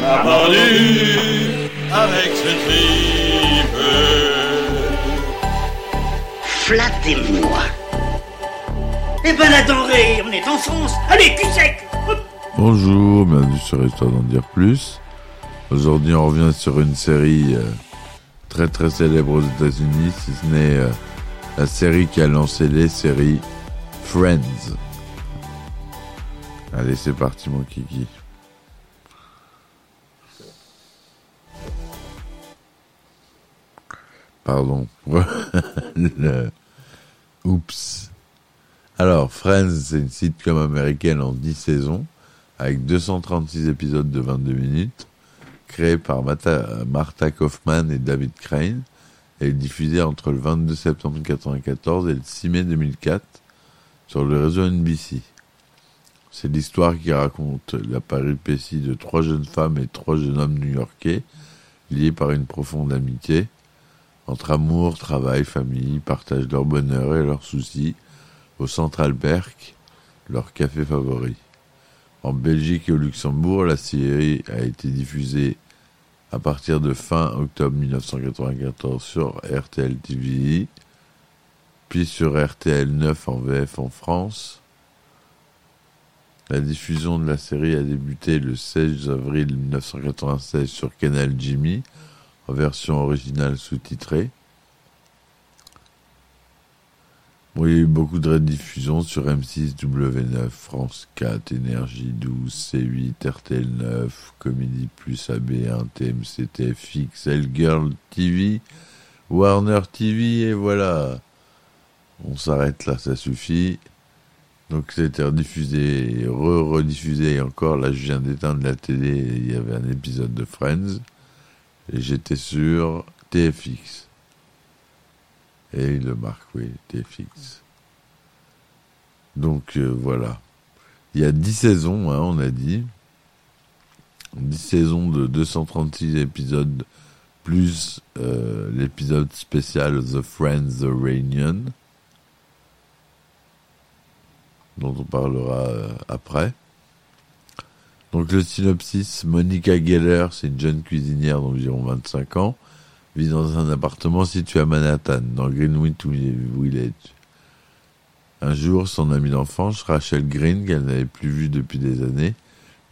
On a vendu avec ce tripe. Flattez-moi. Eh ben la denrée, on est en France. Allez, cul sec Bonjour, bienvenue sur Histoire d'en dire plus. Aujourd'hui, on revient sur une série euh, très très célèbre aux États-Unis, si ce n'est euh, la série qui a lancé les séries Friends. Allez, c'est parti, mon kiki. Pardon. Oups. Alors, Friends, c'est une sitcom américaine en 10 saisons, avec 236 épisodes de 22 minutes, créée par Martha Kaufman et David Crane, et diffusée entre le 22 septembre 1994 et le 6 mai 2004 sur le réseau NBC. C'est l'histoire qui raconte la péripétie de trois jeunes femmes et trois jeunes hommes new-yorkais, liés par une profonde amitié, entre amour, travail, famille, partagent leur bonheur et leurs soucis, au Central Perk, leur café favori. En Belgique et au Luxembourg, la série a été diffusée à partir de fin octobre 1994 sur RTL TV, puis sur RTL 9 en VF en France. La diffusion de la série a débuté le 16 avril 1996 sur Canal Jimmy version originale sous-titrée. Bon, il y a eu beaucoup de rediffusions sur M6, W9, France 4, Énergie 12, C8, RTL 9, Comédie Plus, AB1, TMC, TFX, Girl TV, Warner TV, et voilà. On s'arrête là, ça suffit. Donc c'était rediffusé, re-rediffusé, et encore, là je viens d'éteindre la télé, il y avait un épisode de Friends, et j'étais sur TFX. Et il le marque, oui, TFX. Donc euh, voilà. Il y a 10 saisons, hein, on a dit. 10 saisons de 236 épisodes, plus euh, l'épisode spécial The Friends The Reunion, dont on parlera euh, après. Donc le synopsis, Monica Geller, c'est une jeune cuisinière d'environ 25 ans, vit dans un appartement situé à Manhattan, dans Greenwich Village. Un jour, son amie d'enfance, Rachel Green, qu'elle n'avait plus vue depuis des années,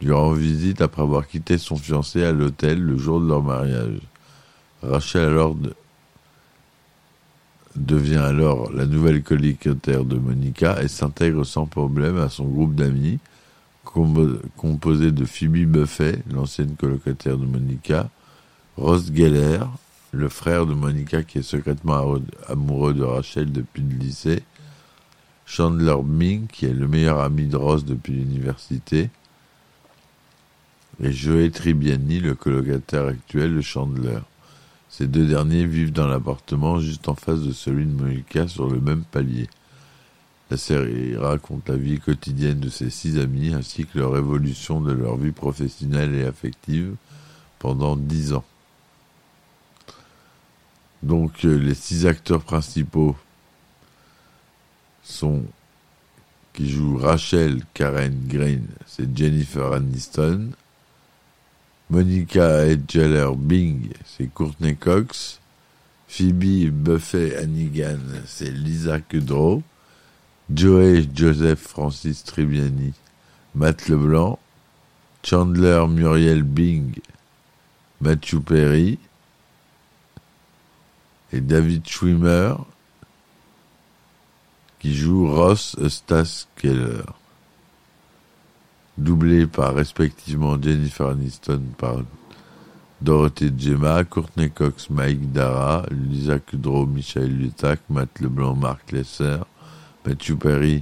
lui rend visite après avoir quitté son fiancé à l'hôtel le jour de leur mariage. Rachel alors de- devient alors la nouvelle colocataire de Monica et s'intègre sans problème à son groupe d'amis, composé de Phoebe Buffet, l'ancienne colocataire de Monica, Ross Geller, le frère de Monica qui est secrètement amoureux de Rachel depuis le lycée, Chandler Bing, qui est le meilleur ami de Ross depuis l'université, et Joey Tribbiani, le colocataire actuel de Chandler. Ces deux derniers vivent dans l'appartement juste en face de celui de Monica sur le même palier. La série raconte la vie quotidienne de ces six amis ainsi que leur évolution de leur vie professionnelle et affective pendant dix ans. Donc euh, les six acteurs principaux sont qui jouent Rachel Karen Green, c'est Jennifer Aniston. Monica Edgeller Bing, c'est Courtney Cox. Phoebe Buffet Hannigan, c'est Lisa Kudrow. Joey Joseph Francis Tribbiani, Matt Leblanc. Chandler Muriel Bing, Matthew Perry. Et David Schwimmer, qui joue Ross Eustace Keller doublé par respectivement Jennifer Aniston par Dorothée Gemma, Courtney Cox, Mike Dara, Lisa Kudrow, Michael Lutac, Matt Leblanc, Mark Lesser, Mathieu Paris,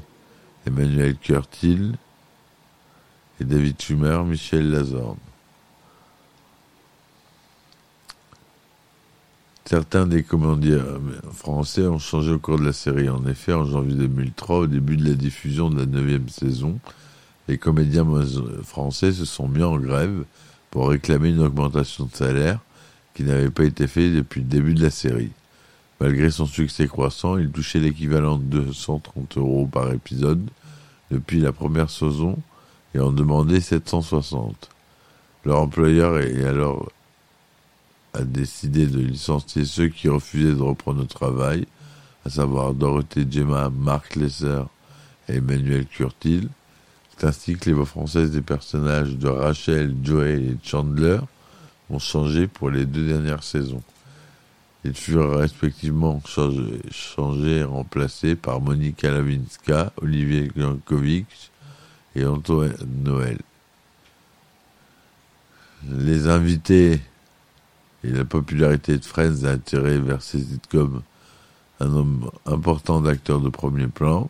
Emmanuel Curtil et David Schumer, Michel Lazorne. Certains des commanditaires euh, français ont changé au cours de la série. En effet, en janvier 2003, au début de la diffusion de la neuvième saison, les comédiens français se sont mis en grève pour réclamer une augmentation de salaire qui n'avait pas été faite depuis le début de la série. Malgré son succès croissant, il touchait l'équivalent de 230 euros par épisode depuis la première saison et en demandait 760. Leur employeur est alors a décidé de licencier ceux qui refusaient de reprendre le travail, à savoir Dorothée Gemma, Marc Lesser et Emmanuel Curtil. C'est ainsi que les voix françaises des personnages de Rachel, Joey et Chandler ont changé pour les deux dernières saisons. Ils furent respectivement changés, et remplacés par Monica Lavinska, Olivier Jankovic et Antoine Noël. Les invités et la popularité de Friends a attiré vers ces sitcoms un nombre important d'acteurs de premier plan.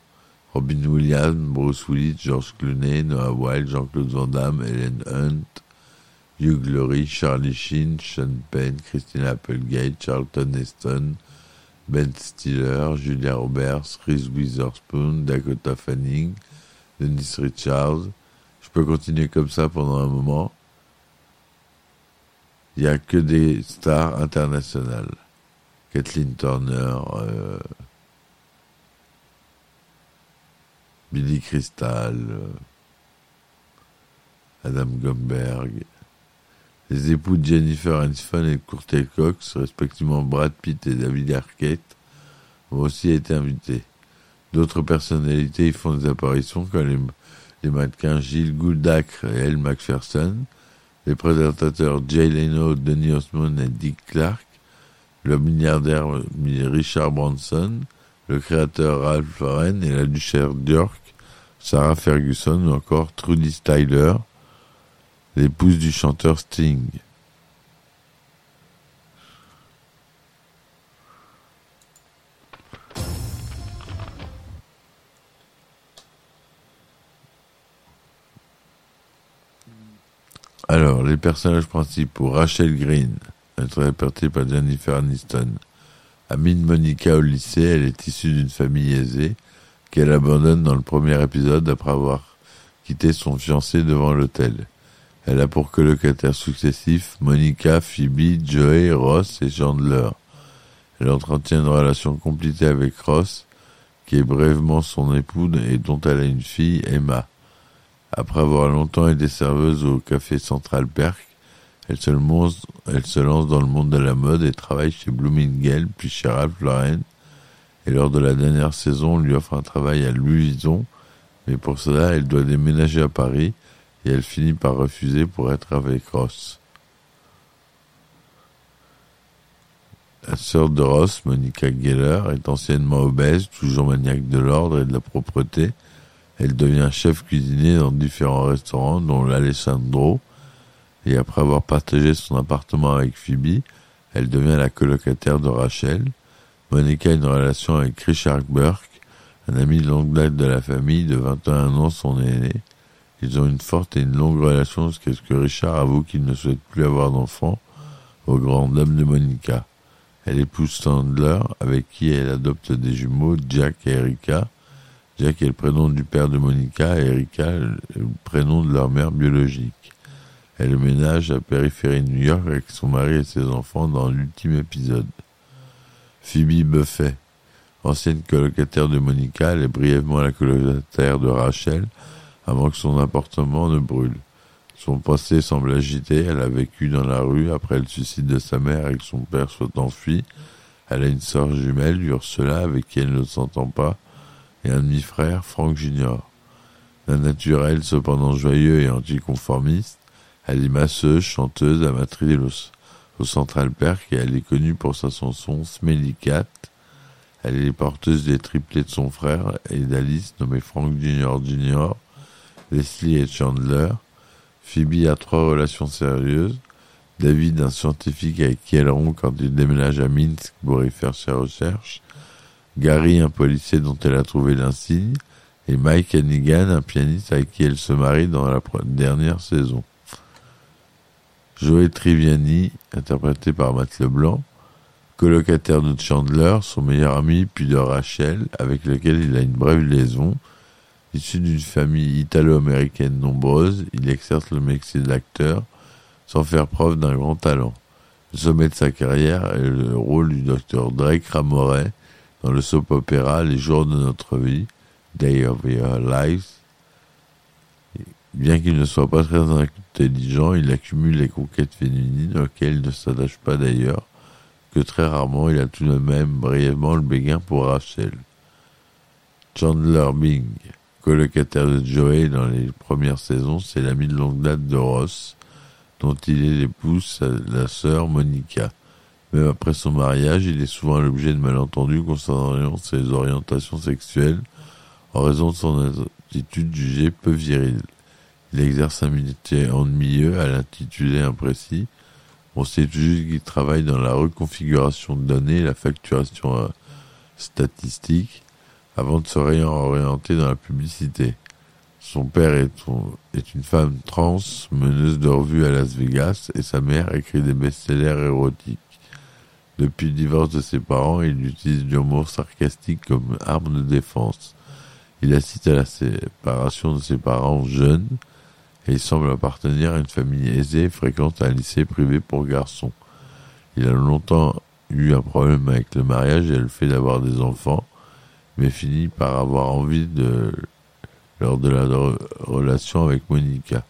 Robin Williams, Bruce Willis, George Clooney, Noah Wilde, Jean-Claude Van Damme, Helen Hunt, Hugh Laurie, Charlie Sheen, Sean Penn, Christina Applegate, Charlton Heston, Ben Stiller, Julia Roberts, Reese Witherspoon, Dakota Fanning, Dennis Richards. Je peux continuer comme ça pendant un moment. Il n'y a que des stars internationales. Kathleen Turner, euh, Billy Crystal, euh, Adam Gomberg. Les époux de Jennifer Aniston et Courtney Cox, respectivement Brad Pitt et David Arquette, ont aussi été invités. D'autres personnalités y font des apparitions comme les, mannequins Gilles Gouldacre et Elle Macpherson, les présentateurs Jay Leno, Denis Osmond et Dick Clark, le milliardaire Richard Branson, le créateur Ralph Lauren et la duchesse d'York, Sarah Ferguson ou encore Trudy Styler, l'épouse du chanteur Sting. Alors, les personnages principaux, Rachel Green, interprétée par Jennifer Aniston. Amine Monica au lycée, elle est issue d'une famille aisée qu'elle abandonne dans le premier épisode après avoir quitté son fiancé devant l'hôtel. Elle a pour colocataires successifs Monica, Phoebe, Joey, Ross et Chandler. Elle entretient une relation compliquée avec Ross, qui est brièvement son époux et dont elle a une fille, Emma. Après avoir longtemps été serveuse au café Central Perk, elle se, lance, dans le monde de la mode et travaille chez Bloomingdale puis chez Ralph Lauren. Et lors de la dernière saison, on lui offre un travail à Louis Vuitton, mais pour cela, elle doit déménager à Paris et elle finit par refuser pour être avec Ross. La sœur de Ross, Monica Geller, est anciennement obèse, toujours maniaque de l'ordre et de la propreté. Elle devient chef cuisinier dans différents restaurants, dont l'Alessandro, et après avoir partagé son appartement avec Phoebe, elle devient la colocataire de Rachel. Monica a une relation avec Richard Burke, un ami de longue date de la famille, de 21 ans, son aîné. Ils ont une forte et une longue relation jusqu'à ce que Richard avoue qu'il ne souhaite plus avoir d'enfant, au grand dame de Monica. Elle épouse Sandler, avec qui elle adopte des jumeaux, Jack et Erika. Jack est le prénom du père de Monica et Erika le prénom de leur mère biologique. Elle ménage à Périphérie New York avec son mari et ses enfants dans l'ultime épisode. Phoebe Buffet, ancienne colocataire de Monica, elle est brièvement la colocataire de Rachel avant que son appartement ne brûle. Son passé semble agité, elle a vécu dans la rue après le suicide de sa mère et que son père soit enfui. Elle a une sœur jumelle, Ursula, avec qui elle ne s'entend pas, et un demi-frère, Frank Junior. D'un naturel cependant joyeux et anticonformiste, elle est masseuse, chanteuse, amatrice au, Central Perk et elle est connue pour sa chanson Smelly Cat. Elle est porteuse des triplés de son frère et d'Alice nommée Frank Junior Junior, Leslie et Chandler. Phoebe a trois relations sérieuses. David, un scientifique avec qui elle rompt quand il déménage à Minsk pour y faire ses recherches. Gary, un policier dont elle a trouvé l'insigne. Et Mike Hannigan, un pianiste avec qui elle se marie dans la dernière saison. Joey Triviani, interprété par Matt Leblanc, colocataire de Chandler, son meilleur ami, puis de Rachel, avec lequel il a une brève liaison. Issu d'une famille italo-américaine nombreuse, il exerce le métier d'acteur sans faire preuve d'un grand talent. Le sommet de sa carrière est le rôle du docteur Drake Ramoret dans le soap opéra Les jours de notre vie, Day of Your Lives. Bien qu'il ne soit pas très intelligent, il accumule les conquêtes féminines auxquelles il ne s'attache pas d'ailleurs, que très rarement il a tout de même brièvement le béguin pour Rachel. Chandler Bing, colocataire de Joey dans les premières saisons, c'est l'ami de longue date de Ross, dont il est l'épouse, la sœur Monica. Même après son mariage, il est souvent l'objet de malentendus concernant ses orientations sexuelles en raison de son attitude jugée peu virile. Il exerce un métier ennuyeux à l'intitulé imprécis. On sait juste qu'il travaille dans la reconfiguration de données la facturation statistique avant de se réorienter dans la publicité. Son père est, une femme trans, meneuse de revue à Las Vegas, et sa mère écrit des best-sellers érotiques. Depuis le divorce de ses parents, il utilise l'humour sarcastique comme arme de défense. Il assiste à la séparation de ses parents jeunes et il semble appartenir à une famille aisée et fréquente un lycée privé pour garçons. Il a longtemps eu un problème avec le mariage et le fait d'avoir des enfants, mais finit par avoir envie de lors de la relation avec Monica.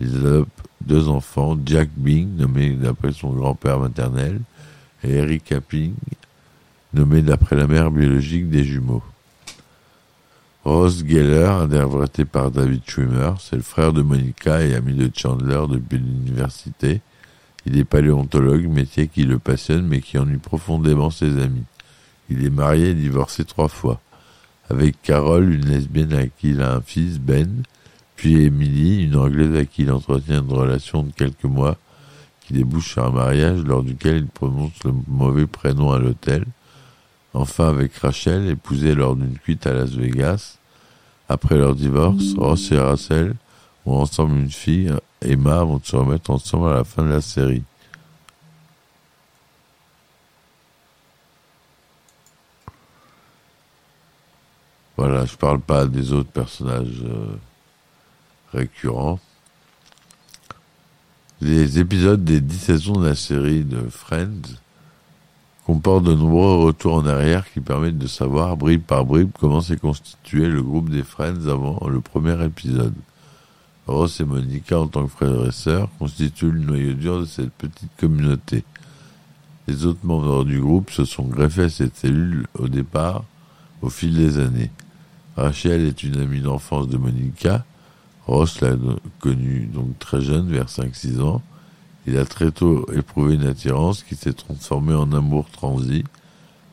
Ils adoptent deux enfants, Jack Bing, nommé d'après son grand-père maternel, et Eric Ping, nommé d'après la mère biologique des jumeaux. Ross Geller, interprété par David Schwimmer, c'est le frère de Monica et ami de Chandler depuis l'université. Il est paléontologue, métier qui le passionne mais qui ennuie profondément ses amis. Il est marié et divorcé trois fois. Avec Carole, une lesbienne à qui il a un fils, Ben, puis Emily, une anglaise à qui il entretient une relation de quelques mois qui débouche sur un mariage lors duquel il prononce le mauvais prénom à l'hôtel. Enfin avec Rachel, épousée lors d'une cuite à Las Vegas. Après leur divorce, Ross et Rachel ont ensemble une fille, Emma, vont se remettre ensemble à la fin de la série. Voilà, je parle pas des autres personnages euh, récurrents. Les épisodes des dix saisons de la série de Friends comportent de nombreux retours en arrière qui permettent de savoir, bribe par bribe, comment s'est constitué le groupe des Friends avant le premier épisode. Ross et Monica, en tant que frères et sœurs, constituent le noyau dur de cette petite communauté. Les autres membres du groupe se sont greffés à cette cellule au départ, au fil des années. Rachel est une amie d'enfance de Monica. Ross l'a connue donc très jeune, vers 5-6 ans. Il a très tôt éprouvé une attirance qui s'est transformée en amour transi.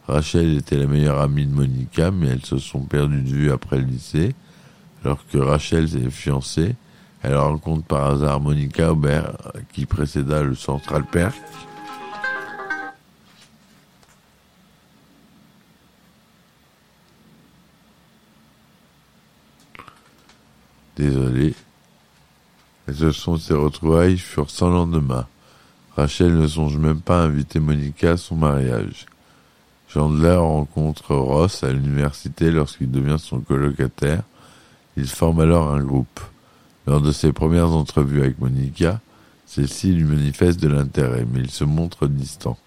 Rachel était la meilleure amie de Monica, mais elles se sont perdues de vue après le lycée. Alors que Rachel est fiancée, elle rencontre par hasard Monica Aubert, qui précéda le Central Perk. Désolé. Et sont ces retrouvailles furent sans lendemain. Rachel ne songe même pas à inviter Monica à son mariage. Chandler rencontre Ross à l'université lorsqu'il devient son colocataire. Ils forment alors un groupe. Lors de ses premières entrevues avec Monica, celle-ci lui manifeste de l'intérêt, mais il se montre distant.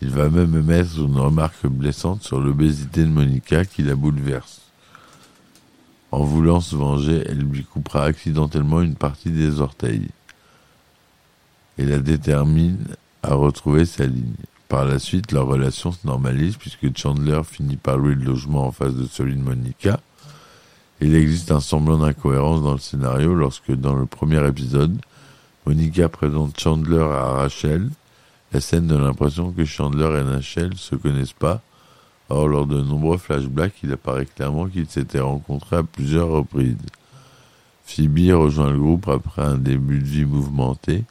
Il va même émettre une remarque blessante sur l'obésité de Monica qui la bouleverse. En voulant se venger, elle lui coupera accidentellement une partie des orteils et la détermine à retrouver sa ligne. Par la suite, leur relation se normalise puisque Chandler finit par louer le logement en face de celui de Monica. Il existe un semblant d'incohérence dans le scénario lorsque, dans le premier épisode, Monica présente Chandler à Rachel. La scène donne l'impression que Chandler et Rachel se connaissent pas Or, lors de nombreux flashbacks, il apparaît clairement qu'ils s'étaient rencontrés à plusieurs reprises. Phoebe rejoint le groupe après un début de vie mouvementé,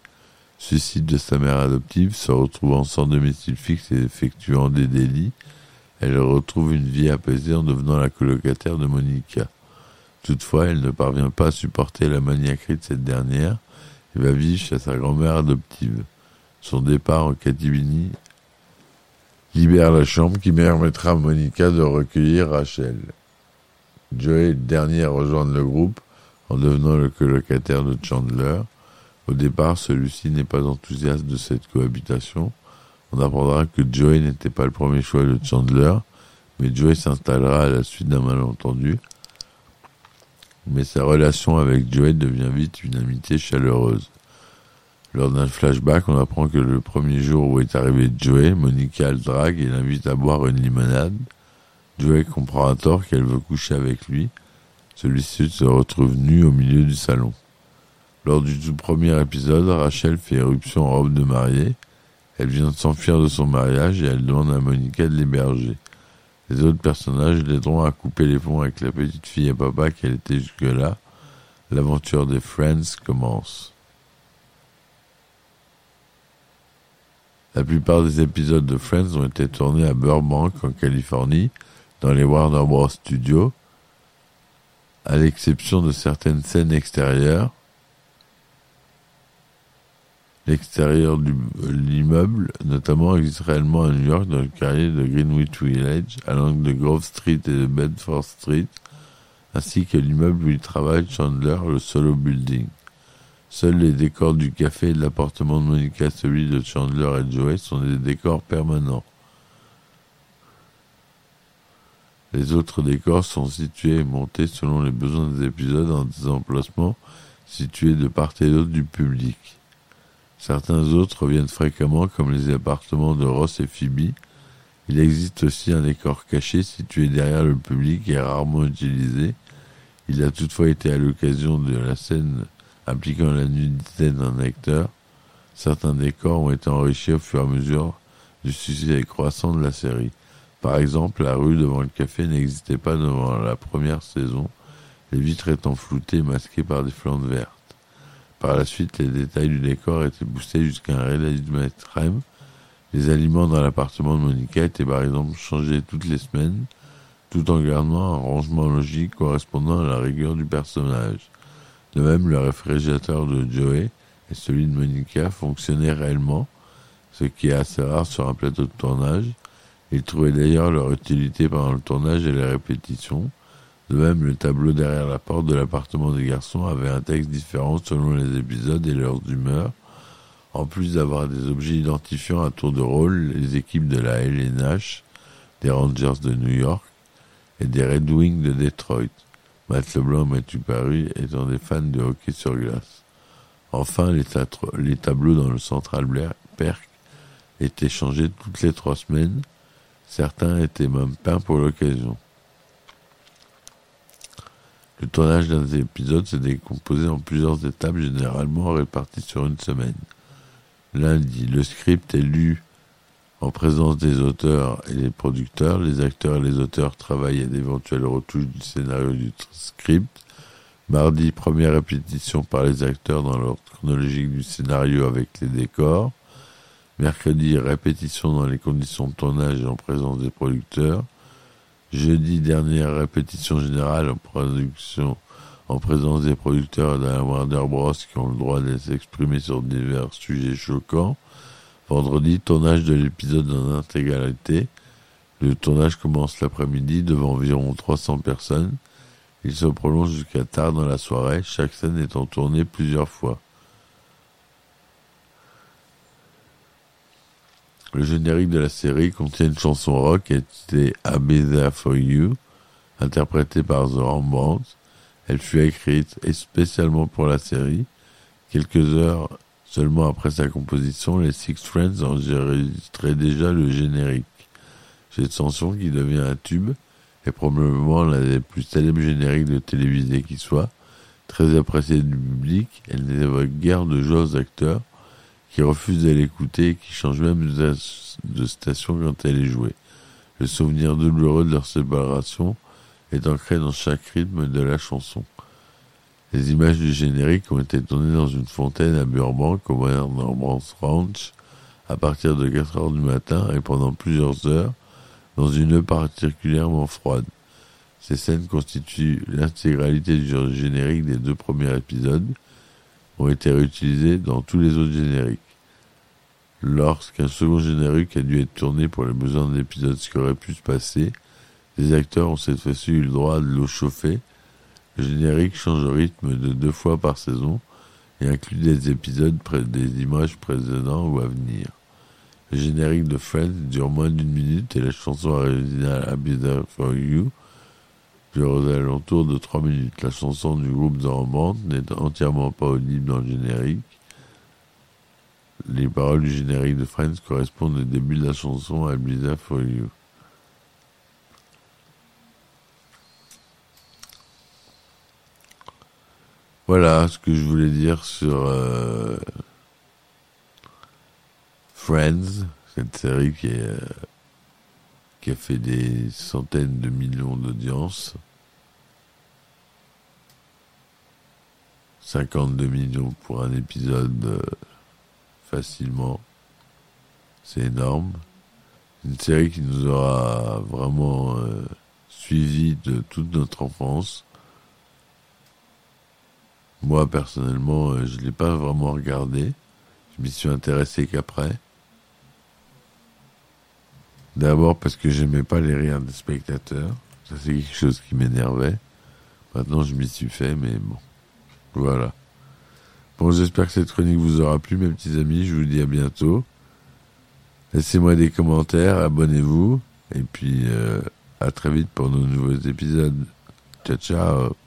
suicide de sa mère adoptive, se retrouvant sans domicile fixe et effectuant des délits. Elle retrouve une vie apaisée en devenant la colocataire de Monica. Toutefois, elle ne parvient pas à supporter la maniaquerie de cette dernière et va vivre chez sa grand-mère adoptive. Son départ en catimini libère la chambre qui permettra à Monica de recueillir Rachel. Joey est le dernier à rejoindre le groupe en devenant le colocataire de Chandler. Au départ, celui-ci n'est pas enthousiaste de cette cohabitation. On apprendra que Joey n'était pas le premier choix de Chandler, mais Joey s'installera à la suite d'un malentendu. Mais sa relation avec Joey devient vite une amitié chaleureuse. Lors d'un flashback, on apprend que le premier jour où est arrivé Joey, Monica le drague et l'invite à boire une limonade. Joey comprend à tort qu'elle veut coucher avec lui. Celui-ci se retrouve nu au milieu du salon. Lors du tout premier épisode, Rachel fait éruption en robe de mariée. Elle vient de s'enfuir de son mariage et elle demande à Monica de l'héberger. Les autres personnages l'aideront à couper les ponts avec la petite fille et papa qu'elle était jusque-là. L'aventure des Friends commence. La plupart des épisodes de Friends ont été tournés à Burbank, en Californie, dans les Warner Bros. Studios, à l'exception de certaines scènes extérieures. L'extérieur de l'immeuble, notamment, existe réellement à New York dans le quartier de Greenwich Village, à l'angle de Grove Street et de Bedford Street, ainsi que l'immeuble où il travaille Chandler, le Solo Building. Seuls les décors du café et de l'appartement de Monica, celui de Chandler et Joey, sont des décors permanents. Les autres décors sont situés et montés selon les besoins des épisodes dans des emplacements situés de part et d'autre du public. Certains autres reviennent fréquemment, comme les appartements de Ross et Phoebe. Il existe aussi un décor caché situé derrière le public et rarement utilisé. Il a toutefois été à l'occasion de la scène impliquant la nudité d'un acteur. Certains décors ont été enrichis au fur et à mesure du succès croissant de la série. Par exemple, la rue devant le café n'existait pas devant la première saison, les vitres étant floutées et masquées par des flandes vertes. Par la suite, les détails du décor étaient boostés jusqu'à un réalisme extrême. Les aliments dans l'appartement de Monica étaient par exemple changés toutes les semaines, tout en gardant un rangement logique correspondant à la rigueur du personnage. De même, le réfrigérateur de Joey et celui de Monica fonctionnaient réellement, ce qui est assez rare sur un plateau de tournage. Ils trouvaient d'ailleurs leur utilité pendant le tournage et les répétitions. De même, le tableau derrière la porte de l'appartement des garçons avait un texte différent selon les épisodes et leurs humeurs. En plus d'avoir des objets identifiant à tour de rôle les équipes de la LNH, des Rangers de New York et des Red Wings de Detroit. Matt Leblanc Mathieu Paris étant des fans de hockey sur glace. Enfin, les, les tableaux dans le Central Perk étaient changés toutes les trois semaines. Certains étaient même peints pour l'occasion. Le tournage d'un épisode s'est décomposé en plusieurs étapes généralement réparties sur une semaine. Lundi, le script est lu en présence des auteurs et des producteurs. Les acteurs et les auteurs travaillent à d'éventuelles retouches du scénario du script. Mardi, première répétition par les acteurs dans l'ordre chronologique du scénario avec les décors. Mercredi, répétition dans les conditions de tournage et en présence des producteurs. Jeudi, dernière répétition générale en production en présence des producteurs la Warner Bros. qui ont le droit de s'exprimer sur divers sujets choquants. Vendredi, tournage de l'épisode en intégralité. Le tournage commence l'après-midi devant environ 300 personnes. Il se prolonge jusqu'à tard dans la soirée, chaque scène étant tournée plusieurs fois. Le générique de la série contient une chanson rock était A There For You, interprétée par The Rembrandts. Elle fut écrite spécialement pour la série. Quelques heures seulement après sa composition, les Six Friends enregistraient déjà le générique. Cette chanson, qui devient un tube, est probablement l'un des plus célèbres génériques de télévisée qui soit. Très appréciée du public, elle n'évoque guère de joie acteurs, qui refusent de l'écouter et qui changent même de station quand elle est jouée. Le souvenir douloureux de leur séparation est ancré dans chaque rythme de la chanson. Les images du générique ont été tournées dans une fontaine à Burbank, au Warner Ranch, à partir de 4 heures du matin et pendant plusieurs heures, dans une eau particulièrement froide. Ces scènes constituent l'intégralité du générique des deux premiers épisodes, ont été réutilisées dans tous les autres génériques. Lorsqu'un second générique a dû être tourné pour les besoins d'un épisode ce qui aurait pu se passer, les acteurs ont cette fois-ci eu le droit de l'eau chauffée. Le générique change de rythme de deux fois par saison et inclut des épisodes des images précédents ou à venir. Le générique de Friends dure moins d'une minute et la chanson originale I'll There For You dure aux alentours de trois minutes. La chanson du groupe Rembrandt n'est entièrement pas audible dans le générique. Les paroles du générique de Friends correspondent au début de la chanson Be There For You. Voilà ce que je voulais dire sur euh, Friends, cette série euh, qui a fait des centaines de millions d'audiences. 52 millions pour un épisode euh, facilement. C'est énorme. Une série qui nous aura vraiment suivi de toute notre enfance. Moi, personnellement, euh, je ne l'ai pas vraiment regardé. Je m'y suis intéressé qu'après. D'abord parce que j'aimais pas les rires des spectateurs. Ça, c'est quelque chose qui m'énervait. Maintenant, je m'y suis fait, mais bon. Voilà. Bon, j'espère que cette chronique vous aura plu, mes petits amis. Je vous dis à bientôt. Laissez-moi des commentaires, abonnez-vous. Et puis, euh, à très vite pour nos nouveaux épisodes. Ciao, ciao.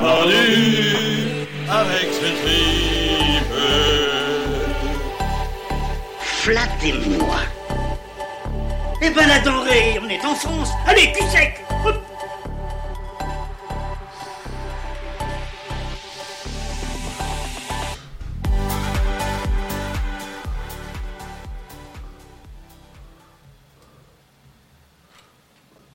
Vendu avec ce tripe. Flattez-moi. Eh ben la denrée, on est en France. Allez, cul sec